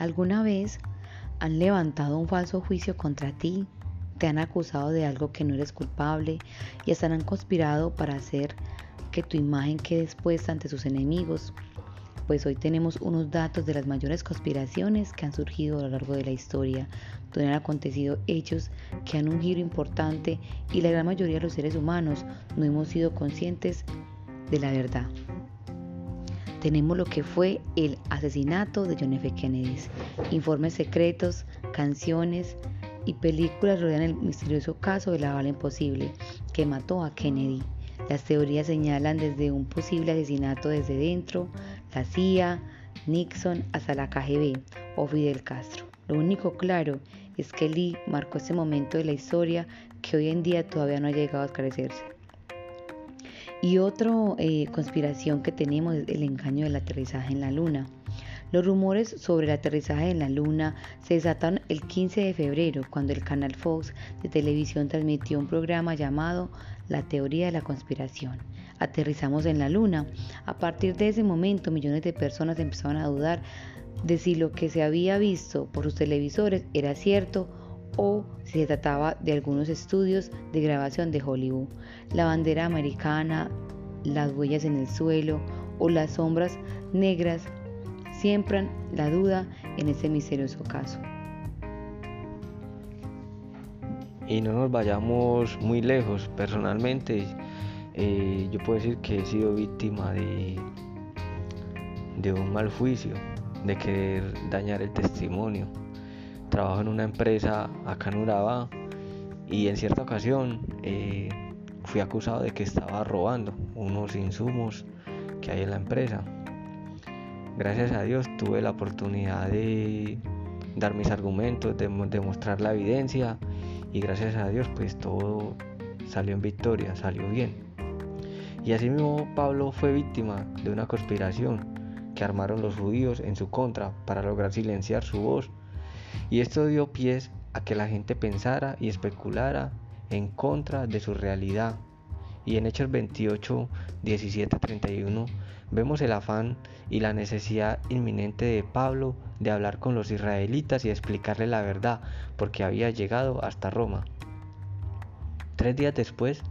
¿Alguna vez han levantado un falso juicio contra ti? ¿Te han acusado de algo que no eres culpable y hasta han conspirado para hacer que tu imagen quede expuesta ante sus enemigos? Pues hoy tenemos unos datos de las mayores conspiraciones que han surgido a lo largo de la historia, donde han acontecido hechos que han un giro importante y la gran mayoría de los seres humanos no hemos sido conscientes de la verdad tenemos lo que fue el asesinato de John F. Kennedy. Informes secretos, canciones y películas rodean el misterioso caso de la bala imposible que mató a Kennedy. Las teorías señalan desde un posible asesinato desde dentro, la CIA, Nixon hasta la KGB o Fidel Castro. Lo único claro es que Lee marcó ese momento de la historia que hoy en día todavía no ha llegado a esclarecerse. Y otra eh, conspiración que tenemos es el engaño del aterrizaje en la Luna. Los rumores sobre el aterrizaje en la Luna se desataron el 15 de febrero cuando el canal Fox de televisión transmitió un programa llamado La teoría de la conspiración. Aterrizamos en la Luna. A partir de ese momento millones de personas empezaron a dudar de si lo que se había visto por sus televisores era cierto o si se trataba de algunos estudios de grabación de Hollywood. La bandera americana, las huellas en el suelo o las sombras negras siembran la duda en ese misterioso caso. Y no nos vayamos muy lejos. Personalmente, eh, yo puedo decir que he sido víctima de, de un mal juicio, de querer dañar el testimonio trabajo en una empresa acá en Urabá y en cierta ocasión eh, fui acusado de que estaba robando unos insumos que hay en la empresa. Gracias a Dios tuve la oportunidad de dar mis argumentos, de demostrar la evidencia y gracias a Dios pues todo salió en victoria, salió bien. Y así mismo Pablo fue víctima de una conspiración que armaron los judíos en su contra para lograr silenciar su voz y esto dio pies a que la gente pensara y especulara en contra de su realidad. Y en Hechos 28, 17, 31 vemos el afán y la necesidad inminente de Pablo de hablar con los israelitas y explicarle la verdad, porque había llegado hasta Roma. Tres días después,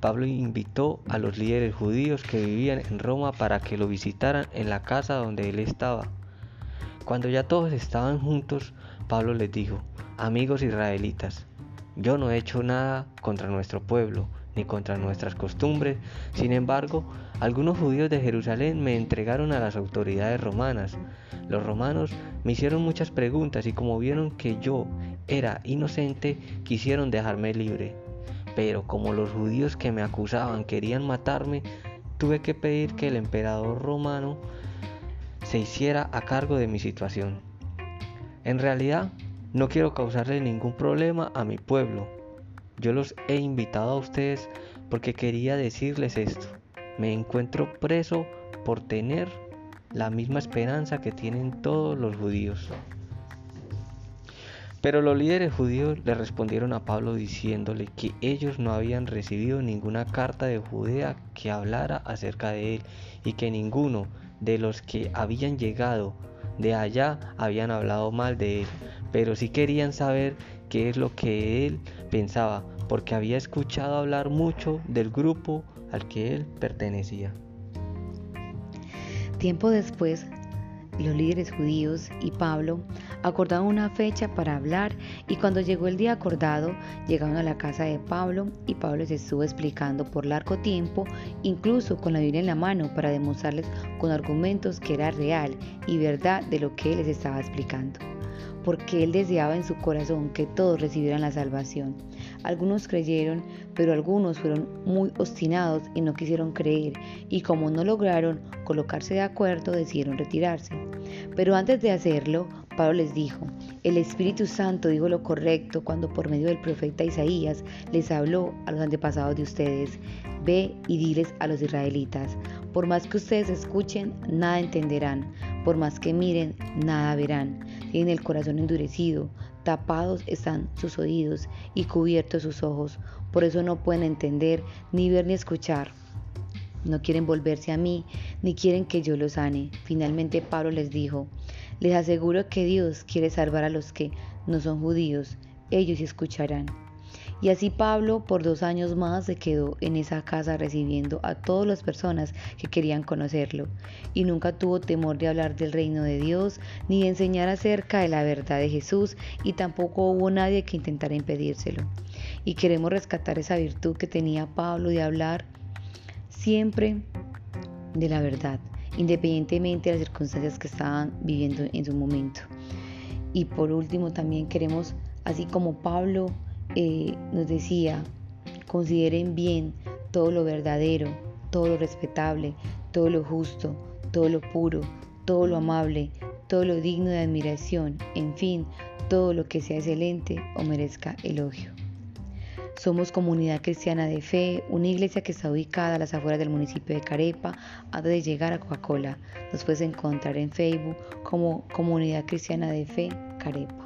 Pablo invitó a los líderes judíos que vivían en Roma para que lo visitaran en la casa donde él estaba. Cuando ya todos estaban juntos, Pablo les dijo, amigos israelitas, yo no he hecho nada contra nuestro pueblo ni contra nuestras costumbres, sin embargo, algunos judíos de Jerusalén me entregaron a las autoridades romanas. Los romanos me hicieron muchas preguntas y como vieron que yo era inocente, quisieron dejarme libre. Pero como los judíos que me acusaban querían matarme, tuve que pedir que el emperador romano se hiciera a cargo de mi situación. En realidad, no quiero causarle ningún problema a mi pueblo. Yo los he invitado a ustedes porque quería decirles esto. Me encuentro preso por tener la misma esperanza que tienen todos los judíos. Pero los líderes judíos le respondieron a Pablo diciéndole que ellos no habían recibido ninguna carta de Judea que hablara acerca de él y que ninguno de los que habían llegado de allá habían hablado mal de él, pero sí querían saber qué es lo que él pensaba, porque había escuchado hablar mucho del grupo al que él pertenecía. Tiempo después, los líderes judíos y Pablo acordaron una fecha para hablar y cuando llegó el día acordado llegaron a la casa de Pablo y Pablo les estuvo explicando por largo tiempo, incluso con la Biblia en la mano para demostrarles con argumentos que era real y verdad de lo que les estaba explicando porque él deseaba en su corazón que todos recibieran la salvación. Algunos creyeron, pero algunos fueron muy obstinados y no quisieron creer, y como no lograron colocarse de acuerdo, decidieron retirarse. Pero antes de hacerlo, Pablo les dijo, el Espíritu Santo dijo lo correcto cuando por medio del profeta Isaías les habló a los antepasados de ustedes, ve y diles a los israelitas, por más que ustedes escuchen, nada entenderán, por más que miren, nada verán. Tienen el corazón endurecido, tapados están sus oídos y cubiertos sus ojos, por eso no pueden entender, ni ver ni escuchar. No quieren volverse a mí, ni quieren que yo los sane. Finalmente Pablo les dijo, Les aseguro que Dios quiere salvar a los que no son judíos, ellos escucharán. Y así Pablo por dos años más se quedó en esa casa recibiendo a todas las personas que querían conocerlo, y nunca tuvo temor de hablar del reino de Dios, ni de enseñar acerca de la verdad de Jesús, y tampoco hubo nadie que intentara impedírselo. Y queremos rescatar esa virtud que tenía Pablo de hablar siempre de la verdad, independientemente de las circunstancias que estaban viviendo en su momento. Y por último también queremos, así como Pablo eh, nos decía, consideren bien todo lo verdadero, todo lo respetable, todo lo justo, todo lo puro, todo lo amable, todo lo digno de admiración, en fin, todo lo que sea excelente o merezca elogio. Somos comunidad cristiana de fe, una iglesia que está ubicada a las afueras del municipio de Carepa, antes de llegar a Coca-Cola. Nos puedes encontrar en Facebook como Comunidad Cristiana de Fe Carepa.